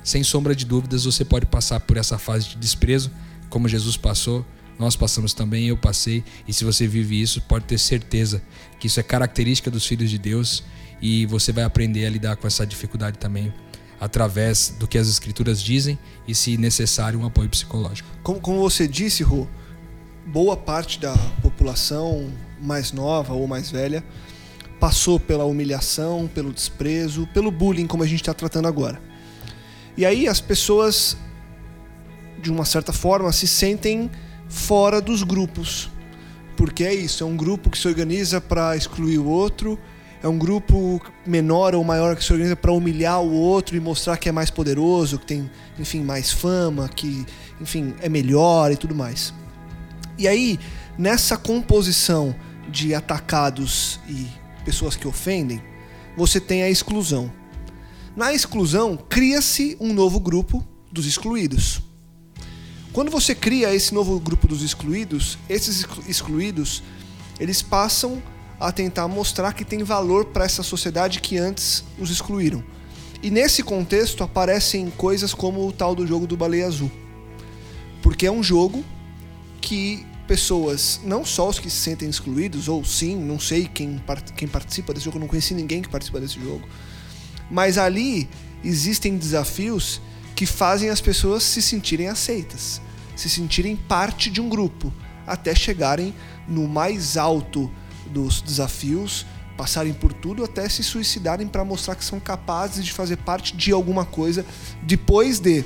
Sem sombra de dúvidas, você pode passar por essa fase de desprezo, como Jesus passou, nós passamos também, eu passei, e se você vive isso, pode ter certeza que isso é característica dos filhos de Deus e você vai aprender a lidar com essa dificuldade também através do que as escrituras dizem e, se necessário, um apoio psicológico. Como, como você disse, Rô, boa parte da população mais nova ou mais velha passou pela humilhação, pelo desprezo, pelo bullying, como a gente está tratando agora. E aí as pessoas, de uma certa forma, se sentem fora dos grupos. Porque é isso, é um grupo que se organiza para excluir o outro, é um grupo menor ou maior que se organiza para humilhar o outro e mostrar que é mais poderoso, que tem, enfim, mais fama, que, enfim, é melhor e tudo mais. E aí, nessa composição de atacados e pessoas que ofendem, você tem a exclusão. Na exclusão, cria-se um novo grupo dos excluídos. Quando você cria esse novo grupo dos excluídos, esses excluídos, eles passam a tentar mostrar que tem valor para essa sociedade que antes os excluíram. E nesse contexto aparecem coisas como o tal do jogo do baleia azul. Porque é um jogo que pessoas, não só os que se sentem excluídos, ou sim, não sei quem, quem participa desse jogo, eu não conheci ninguém que participa desse jogo, mas ali existem desafios que fazem as pessoas se sentirem aceitas, se sentirem parte de um grupo, até chegarem no mais alto dos desafios, passarem por tudo até se suicidarem para mostrar que são capazes de fazer parte de alguma coisa depois de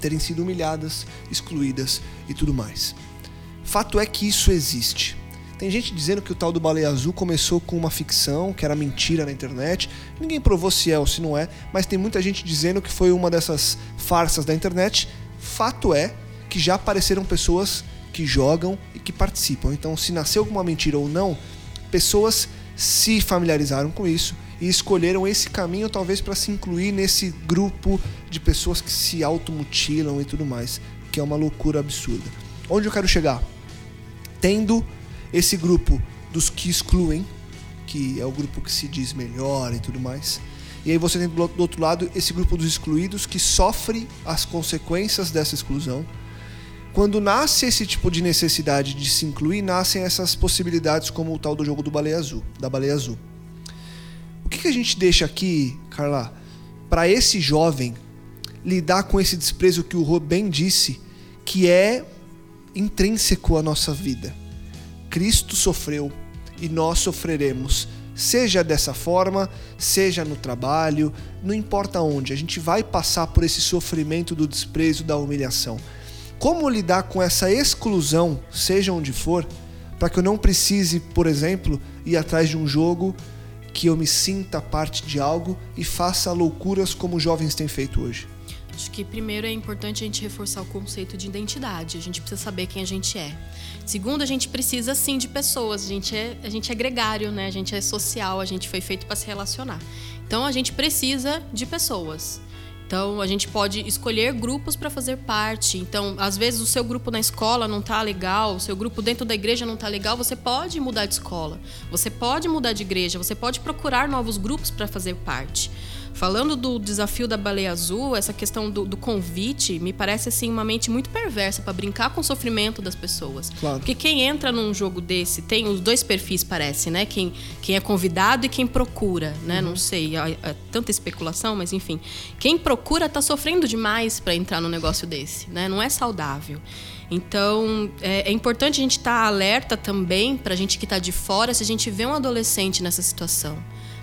terem sido humilhadas, excluídas e tudo mais. Fato é que isso existe. Tem gente dizendo que o tal do Baleia Azul começou com uma ficção, que era mentira na internet. Ninguém provou se é ou se não é, mas tem muita gente dizendo que foi uma dessas farsas da internet. Fato é que já apareceram pessoas que jogam e que participam. Então, se nasceu alguma mentira ou não, pessoas se familiarizaram com isso e escolheram esse caminho talvez para se incluir nesse grupo de pessoas que se automutilam e tudo mais, que é uma loucura absurda. Onde eu quero chegar? Tendo esse grupo dos que excluem, que é o grupo que se diz melhor e tudo mais. E aí você tem do outro lado esse grupo dos excluídos que sofre as consequências dessa exclusão. Quando nasce esse tipo de necessidade de se incluir, nascem essas possibilidades como o tal do jogo do baleia azul, da baleia azul. O que, que a gente deixa aqui, Carla, para esse jovem lidar com esse desprezo que o bem disse, que é intrínseco à nossa vida? Cristo sofreu e nós sofreremos. Seja dessa forma, seja no trabalho, não importa onde, a gente vai passar por esse sofrimento do desprezo, da humilhação. Como lidar com essa exclusão, seja onde for, para que eu não precise, por exemplo, ir atrás de um jogo que eu me sinta parte de algo e faça loucuras como os jovens têm feito hoje? Acho que primeiro é importante a gente reforçar o conceito de identidade. A gente precisa saber quem a gente é. Segundo, a gente precisa sim de pessoas. A gente é, a gente é gregário, né? A gente é social, a gente foi feito para se relacionar. Então a gente precisa de pessoas. Então a gente pode escolher grupos para fazer parte. Então, às vezes o seu grupo na escola não tá legal, o seu grupo dentro da igreja não tá legal, você pode mudar de escola. Você pode mudar de igreja, você pode procurar novos grupos para fazer parte. Falando do desafio da baleia azul, essa questão do, do convite me parece assim uma mente muito perversa para brincar com o sofrimento das pessoas. Claro. Porque quem entra num jogo desse tem os dois perfis, parece, né? Quem, quem é convidado e quem procura, né? Não sei, é, é tanta especulação, mas enfim. Quem procura tá sofrendo demais para entrar num negócio desse, né? Não é saudável. Então, é, é importante a gente estar tá alerta também para a gente que está de fora se a gente vê um adolescente nessa situação.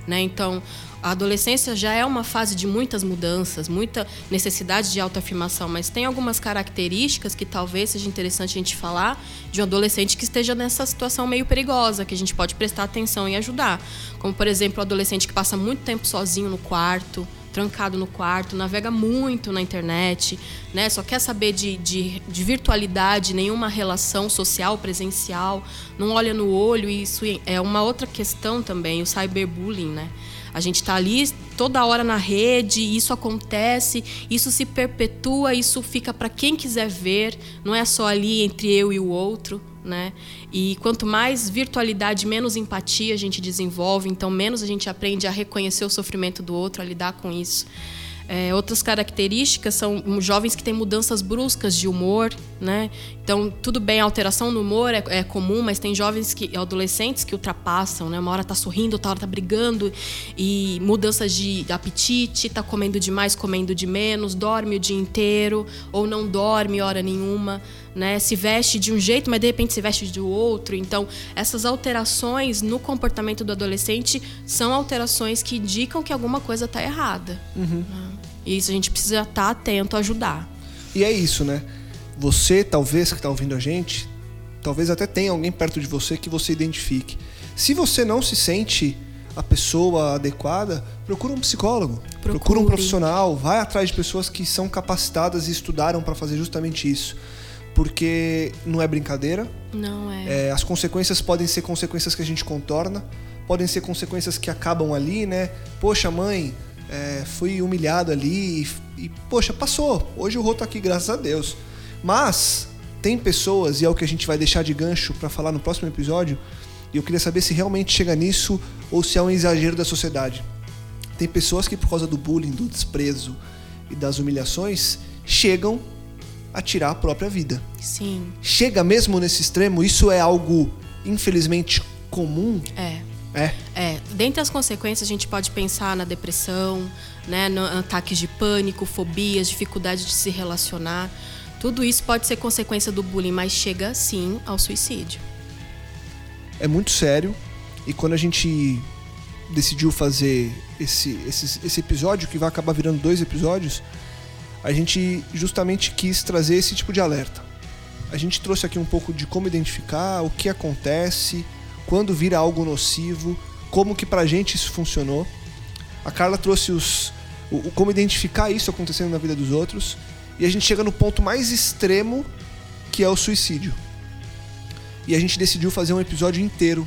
Né? Então, a adolescência já é uma fase de muitas mudanças, muita necessidade de autoafirmação, mas tem algumas características que talvez seja interessante a gente falar de um adolescente que esteja nessa situação meio perigosa, que a gente pode prestar atenção e ajudar. Como, por exemplo, o adolescente que passa muito tempo sozinho no quarto, trancado no quarto, navega muito na internet, né? Só quer saber de, de, de, virtualidade, nenhuma relação social, presencial, não olha no olho, e isso é uma outra questão também, o cyberbullying, né? A gente está ali toda hora na rede, isso acontece, isso se perpetua, isso fica para quem quiser ver, não é só ali entre eu e o outro, né? E quanto mais virtualidade, menos empatia a gente desenvolve, então menos a gente aprende a reconhecer o sofrimento do outro, a lidar com isso. É, outras características são jovens que têm mudanças bruscas de humor, né? Então, tudo bem, a alteração no humor é, é, comum, mas tem jovens que, adolescentes que ultrapassam, né? Uma hora tá sorrindo, outra hora tá brigando, e mudanças de apetite, tá comendo demais, comendo de menos, dorme o dia inteiro, ou não dorme hora nenhuma, né? Se veste de um jeito, mas de repente se veste de outro. Então, essas alterações no comportamento do adolescente são alterações que indicam que alguma coisa tá errada. Uhum. Né? E isso a gente precisa estar tá atento, ajudar. E é isso, né? Você, talvez, que está ouvindo a gente, talvez até tenha alguém perto de você que você identifique. Se você não se sente a pessoa adequada, procura um psicólogo, procure. procura um profissional, vai atrás de pessoas que são capacitadas e estudaram para fazer justamente isso. Porque não é brincadeira. Não é. é. As consequências podem ser consequências que a gente contorna, podem ser consequências que acabam ali, né? Poxa, mãe, é, fui humilhado ali e, e, poxa, passou. Hoje o Rô tá aqui, graças a Deus. Mas tem pessoas, e é o que a gente vai deixar de gancho para falar no próximo episódio, e eu queria saber se realmente chega nisso ou se é um exagero da sociedade. Tem pessoas que, por causa do bullying, do desprezo e das humilhações, chegam a tirar a própria vida. Sim. Chega mesmo nesse extremo? Isso é algo, infelizmente, comum? É. É. É. Dentre as consequências, a gente pode pensar na depressão, né, no ataques de pânico, fobias, dificuldade de se relacionar. Tudo isso pode ser consequência do bullying, mas chega sim ao suicídio. É muito sério. E quando a gente decidiu fazer esse, esse, esse episódio, que vai acabar virando dois episódios, a gente justamente quis trazer esse tipo de alerta. A gente trouxe aqui um pouco de como identificar, o que acontece, quando vira algo nocivo, como que pra gente isso funcionou. A Carla trouxe os, o, como identificar isso acontecendo na vida dos outros. E a gente chega no ponto mais extremo, que é o suicídio. E a gente decidiu fazer um episódio inteiro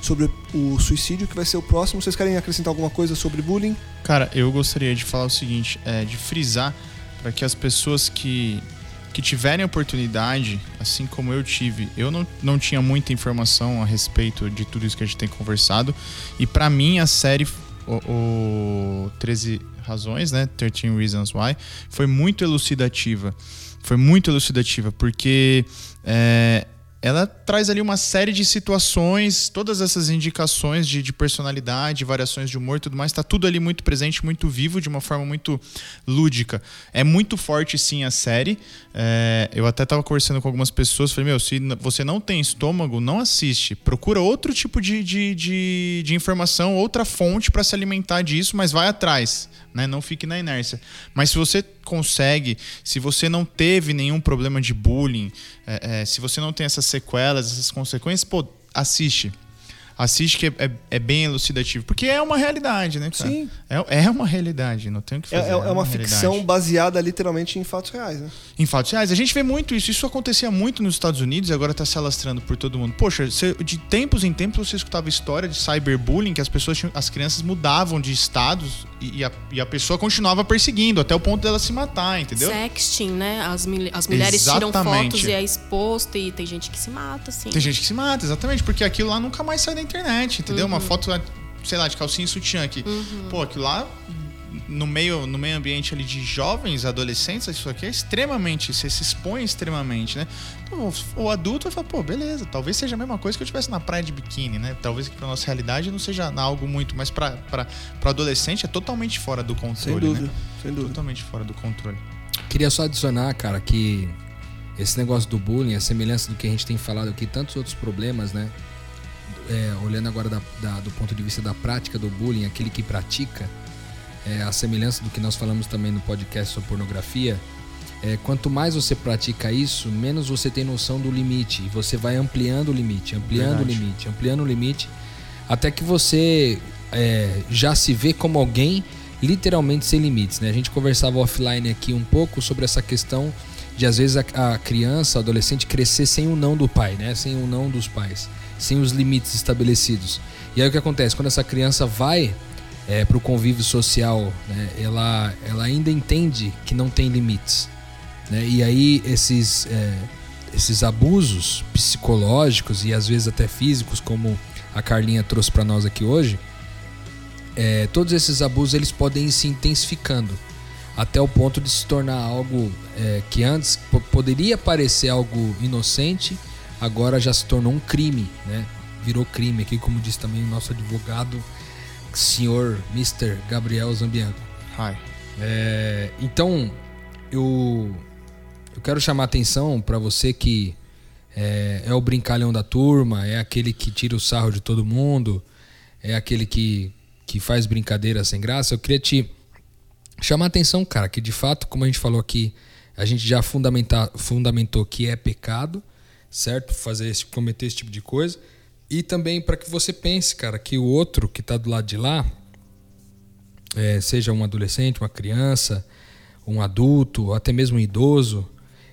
sobre o suicídio, que vai ser o próximo. Vocês querem acrescentar alguma coisa sobre bullying? Cara, eu gostaria de falar o seguinte, é, de frisar para que as pessoas que, que tiverem oportunidade, assim como eu tive, eu não, não tinha muita informação a respeito de tudo isso que a gente tem conversado. E para mim a série o, o 13 razões, né? 13 Reasons Why, foi muito elucidativa. Foi muito elucidativa, porque é, ela traz ali uma série de situações, todas essas indicações de, de personalidade, variações de humor e tudo mais, está tudo ali muito presente, muito vivo, de uma forma muito lúdica. É muito forte, sim, a série. É, eu até estava conversando com algumas pessoas, falei, meu, se você não tem estômago, não assiste. Procura outro tipo de, de, de, de informação, outra fonte para se alimentar disso, mas vai atrás, né? Não fique na inércia. Mas se você consegue, se você não teve nenhum problema de bullying, é, é, se você não tem essas sequelas, essas consequências, pô, assiste. Assiste que é, é, é bem elucidativo. Porque é uma realidade, né, cara? Sim. É, é uma realidade, não tem o que É, fazer. é- é uma realidade. ficção baseada literalmente em fatos reais, né? Em fatos reais. A gente vê muito isso. Isso acontecia muito nos Estados Unidos e agora tá se alastrando por todo mundo. Poxa, você- de tempos em tempos você escutava história de cyberbullying, que as pessoas tinham- as crianças mudavam de estados e, e a, e a pessoa continuava perseguindo até o ponto dela se matar, entendeu? Sexting, né? As, as mulheres tiram Exatamente. fotos e é exposto e tem gente que se mata, assim. Tem gente que se mata, exatamente, porque aquilo lá nunca mais sai internet, entendeu? Uhum. Uma foto, sei lá, de calcinha e sutiã aqui. Pô, aquilo lá, no meio, no meio ambiente ali de jovens, adolescentes, isso aqui é extremamente, você se expõe extremamente, né? Então, o, o adulto vai falar, pô, beleza, talvez seja a mesma coisa que eu estivesse na praia de biquíni, né? Talvez que pra nossa realidade não seja algo muito, mas pra, pra, pra adolescente é totalmente fora do controle, Sem dúvida, né? sem dúvida. Totalmente fora do controle. Queria só adicionar, cara, que esse negócio do bullying, a semelhança do que a gente tem falado aqui, tantos outros problemas, né? É, olhando agora da- da- do ponto de vista da prática do bullying, aquele que pratica, é, a semelhança do que nós falamos também no podcast sobre pornografia, é, quanto mais você pratica isso, menos você tem noção do limite. E você vai ampliando o limite, ampliando Verdade. o limite, ampliando o limite, até que você é, já se vê como alguém literalmente sem limites. Né? A gente conversava offline aqui um pouco sobre essa questão de às vezes a, a criança, o adolescente crescer sem o não do pai, né? sem o não dos pais, sem os limites estabelecidos. E aí o que acontece? Quando essa criança vai para o convívio social, né? ela, ela ainda entende que não tem limites. Né? E aí esses, é, esses abusos psicológicos e às vezes até físicos, como a Carlinha trouxe para nós aqui hoje, é, todos esses abusos eles podem ir se intensificando até o ponto de se tornar algo é, que antes po- poderia parecer algo inocente, agora já se tornou um crime, né? Virou crime aqui, como disse também o nosso advogado, senhor Mr. Gabriel Zambianco. Hi. É, então, eu, eu quero chamar a atenção para você que é, é o brincalhão da turma, é aquele que tira o sarro de todo mundo, é aquele que, que faz brincadeira sem graça. Eu queria te chamar a atenção, cara, que de fato, como a gente falou aqui, a gente já fundamentou que é pecado, certo? Fazer esse, cometer esse tipo de coisa. E também para que você pense, cara, que o outro que está do lado de lá, é, seja um adolescente, uma criança, um adulto, até mesmo um idoso,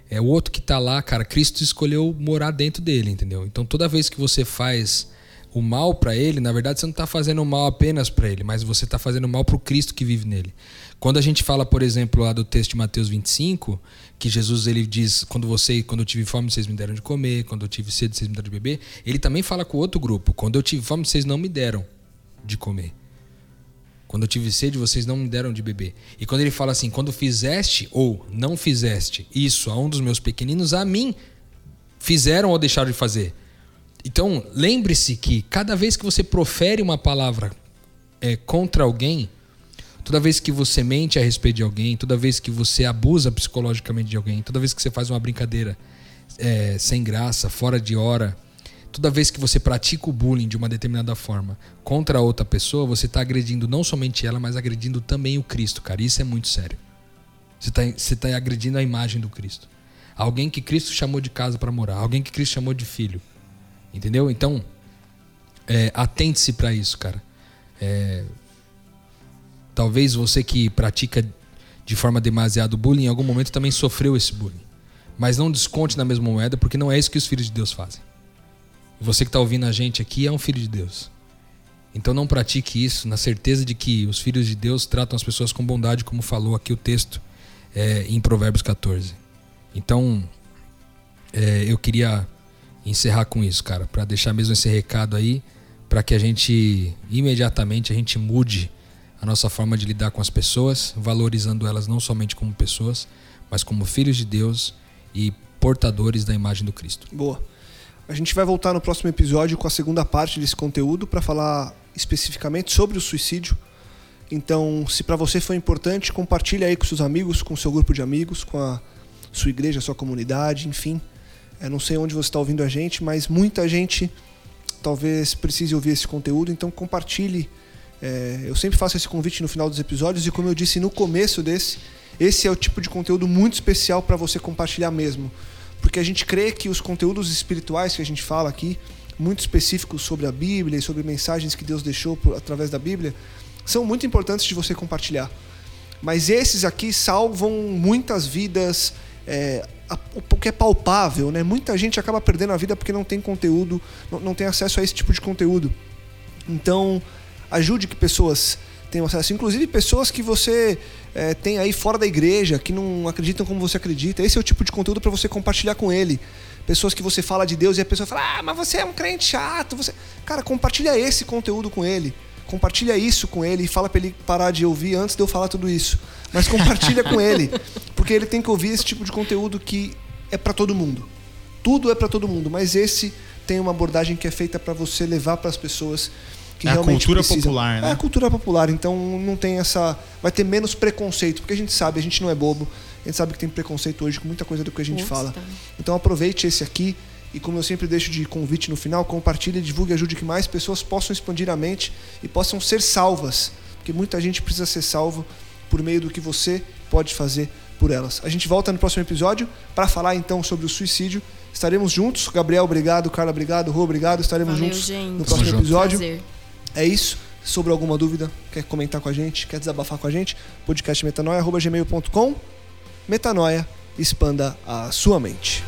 é o outro que está lá, cara. Cristo escolheu morar dentro dele, entendeu? Então toda vez que você faz o mal para ele, na verdade você não está fazendo mal apenas para ele, mas você está fazendo mal para o Cristo que vive nele. Quando a gente fala, por exemplo, lá do texto de Mateus 25, que Jesus ele diz: quando você, quando eu tive fome, vocês me deram de comer, quando eu tive sede, vocês me deram de beber. Ele também fala com outro grupo: quando eu tive fome, vocês não me deram de comer. Quando eu tive sede, vocês não me deram de beber. E quando ele fala assim, quando fizeste ou não fizeste isso a um dos meus pequeninos, a mim fizeram ou deixaram de fazer. Então, lembre-se que cada vez que você profere uma palavra é, contra alguém, toda vez que você mente a respeito de alguém, toda vez que você abusa psicologicamente de alguém, toda vez que você faz uma brincadeira é, sem graça, fora de hora, toda vez que você pratica o bullying de uma determinada forma contra outra pessoa, você está agredindo não somente ela, mas agredindo também o Cristo, cara. Isso é muito sério. Você está tá agredindo a imagem do Cristo. Alguém que Cristo chamou de casa para morar, alguém que Cristo chamou de filho. Entendeu? Então, é, atente-se para isso, cara. É, talvez você que pratica de forma demasiado bullying, em algum momento também sofreu esse bullying. Mas não desconte na mesma moeda, porque não é isso que os filhos de Deus fazem. Você que está ouvindo a gente aqui é um filho de Deus. Então não pratique isso na certeza de que os filhos de Deus tratam as pessoas com bondade, como falou aqui o texto é, em Provérbios 14. Então é, eu queria encerrar com isso, cara, para deixar mesmo esse recado aí, para que a gente imediatamente a gente mude a nossa forma de lidar com as pessoas, valorizando elas não somente como pessoas, mas como filhos de Deus e portadores da imagem do Cristo. Boa. A gente vai voltar no próximo episódio com a segunda parte desse conteúdo para falar especificamente sobre o suicídio. Então, se para você foi importante, compartilhe aí com seus amigos, com seu grupo de amigos, com a sua igreja, sua comunidade, enfim. Eu não sei onde você está ouvindo a gente, mas muita gente talvez precise ouvir esse conteúdo, então compartilhe. É, eu sempre faço esse convite no final dos episódios e como eu disse no começo desse, esse é o tipo de conteúdo muito especial para você compartilhar mesmo, porque a gente crê que os conteúdos espirituais que a gente fala aqui, muito específicos sobre a Bíblia e sobre mensagens que Deus deixou por, através da Bíblia, são muito importantes de você compartilhar. Mas esses aqui salvam muitas vidas, é, o que é palpável, né? Muita gente acaba perdendo a vida porque não tem conteúdo, não, não tem acesso a esse tipo de conteúdo. Então, ajude que pessoas tenham acesso, inclusive pessoas que você é, tem aí fora da igreja, que não acreditam como você acredita. Esse é o tipo de conteúdo para você compartilhar com ele. Pessoas que você fala de Deus e a pessoa fala, ah, mas você é um crente chato. Você... Cara, compartilha esse conteúdo com ele. Compartilha isso com ele e fala para ele parar de ouvir antes de eu falar tudo isso. Mas compartilha com ele, porque ele tem que ouvir esse tipo de conteúdo que é para todo mundo. Tudo é para todo mundo, mas esse tem uma abordagem que é feita para você levar para as pessoas que é realmente a cultura precisam. popular, né? É a cultura popular, então não tem essa. Vai ter menos preconceito, porque a gente sabe, a gente não é bobo, a gente sabe que tem preconceito hoje com muita coisa do que a gente Putz, fala. Então aproveite esse aqui e como eu sempre deixo de convite no final, compartilhe, divulgue, ajude que mais pessoas possam expandir a mente e possam ser salvas, porque muita gente precisa ser salvo por meio do que você pode fazer por elas. A gente volta no próximo episódio para falar então sobre o suicídio. Estaremos juntos. Gabriel, obrigado. Carla, obrigado. Rô, obrigado. Estaremos Valeu, juntos gente. no próximo episódio. Prazer. É isso. Sobre alguma dúvida, quer comentar com a gente, quer desabafar com a gente, podcast metanoia.gmail.com. Metanoia, expanda a sua mente.